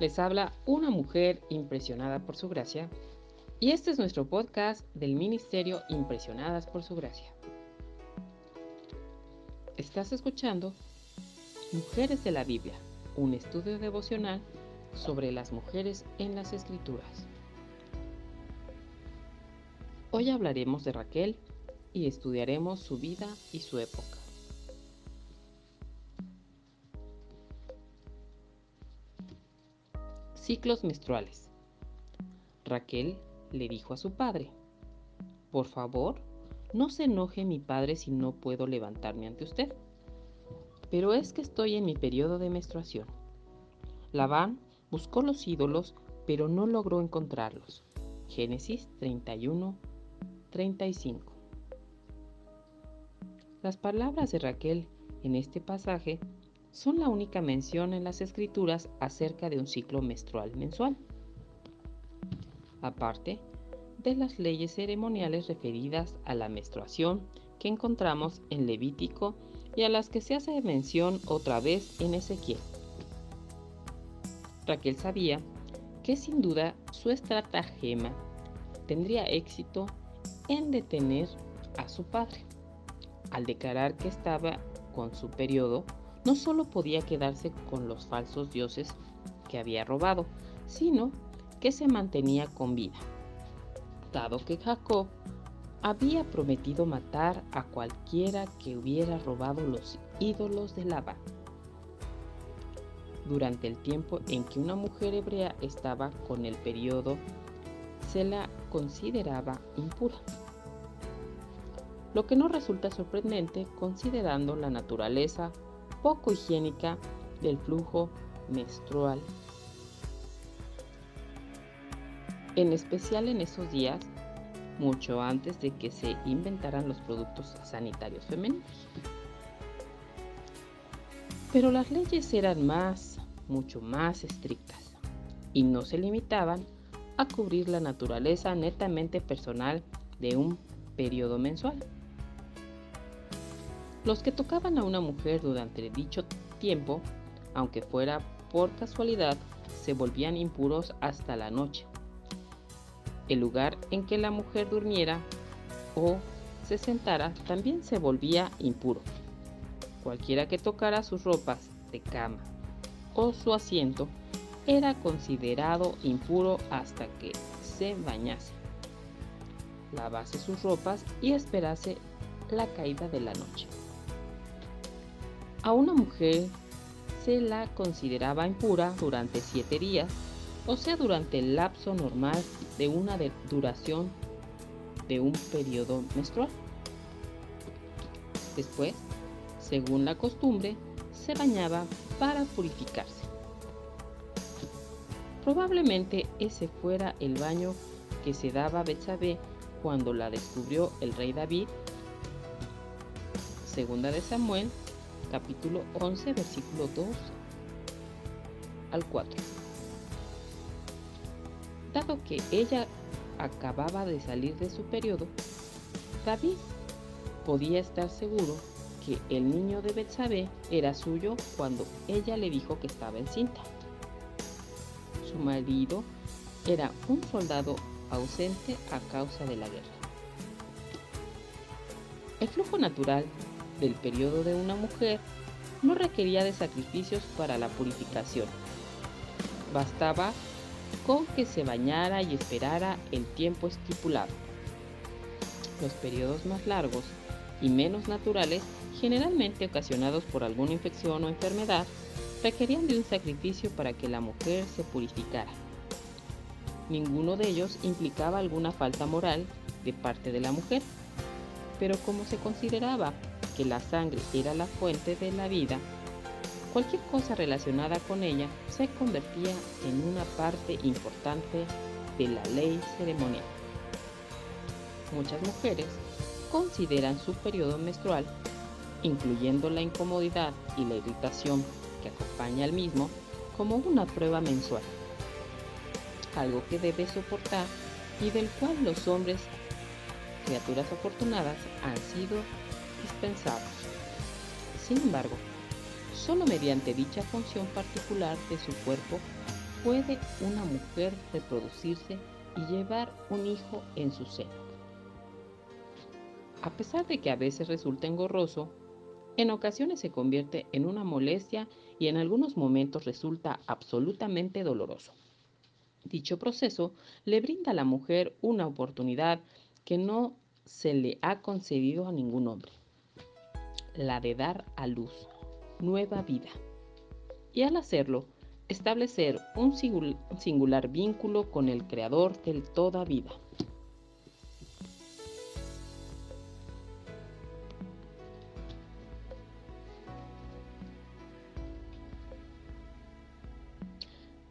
Les habla una mujer impresionada por su gracia y este es nuestro podcast del Ministerio Impresionadas por su gracia. Estás escuchando Mujeres de la Biblia, un estudio devocional sobre las mujeres en las Escrituras. Hoy hablaremos de Raquel y estudiaremos su vida y su época. Ciclos menstruales. Raquel le dijo a su padre, por favor, no se enoje mi padre si no puedo levantarme ante usted. Pero es que estoy en mi periodo de menstruación. Labán buscó los ídolos, pero no logró encontrarlos. Génesis 31, 35. Las palabras de Raquel en este pasaje son la única mención en las escrituras acerca de un ciclo menstrual mensual. Aparte de las leyes ceremoniales referidas a la menstruación que encontramos en Levítico y a las que se hace mención otra vez en Ezequiel. Raquel sabía que sin duda su estratagema tendría éxito en detener a su padre. Al declarar que estaba con su periodo, no solo podía quedarse con los falsos dioses que había robado, sino que se mantenía con vida, dado que Jacob había prometido matar a cualquiera que hubiera robado los ídolos de Lava. Durante el tiempo en que una mujer hebrea estaba con el periodo, se la consideraba impura. Lo que no resulta sorprendente considerando la naturaleza poco higiénica del flujo menstrual. En especial en esos días, mucho antes de que se inventaran los productos sanitarios femeninos. Pero las leyes eran más, mucho más estrictas y no se limitaban a cubrir la naturaleza netamente personal de un periodo mensual. Los que tocaban a una mujer durante dicho tiempo, aunque fuera por casualidad, se volvían impuros hasta la noche. El lugar en que la mujer durmiera o se sentara también se volvía impuro. Cualquiera que tocara sus ropas de cama o su asiento era considerado impuro hasta que se bañase, lavase sus ropas y esperase la caída de la noche. A una mujer se la consideraba impura durante siete días, o sea, durante el lapso normal de una duración de un periodo menstrual. Después, según la costumbre, se bañaba para purificarse. Probablemente ese fuera el baño que se daba a Betsabé cuando la descubrió el rey David. Segunda de Samuel capítulo 11, versículo 2 al 4. Dado que ella acababa de salir de su periodo, David podía estar seguro que el niño de Betsabé era suyo cuando ella le dijo que estaba encinta. Su marido era un soldado ausente a causa de la guerra. El flujo natural del periodo de una mujer no requería de sacrificios para la purificación. Bastaba con que se bañara y esperara el tiempo estipulado. Los periodos más largos y menos naturales, generalmente ocasionados por alguna infección o enfermedad, requerían de un sacrificio para que la mujer se purificara. Ninguno de ellos implicaba alguna falta moral de parte de la mujer, pero como se consideraba que la sangre era la fuente de la vida, cualquier cosa relacionada con ella se convertía en una parte importante de la ley ceremonial. Muchas mujeres consideran su periodo menstrual, incluyendo la incomodidad y la irritación que acompaña al mismo, como una prueba mensual, algo que debe soportar y del cual los hombres, criaturas afortunadas, han sido Sin embargo, solo mediante dicha función particular de su cuerpo puede una mujer reproducirse y llevar un hijo en su seno. A pesar de que a veces resulta engorroso, en ocasiones se convierte en una molestia y en algunos momentos resulta absolutamente doloroso. Dicho proceso le brinda a la mujer una oportunidad que no se le ha concedido a ningún hombre, la de dar a luz nueva vida. Y al hacerlo, establecer un singular vínculo con el Creador del toda vida.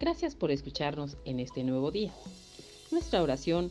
Gracias por escucharnos en este nuevo día. Nuestra oración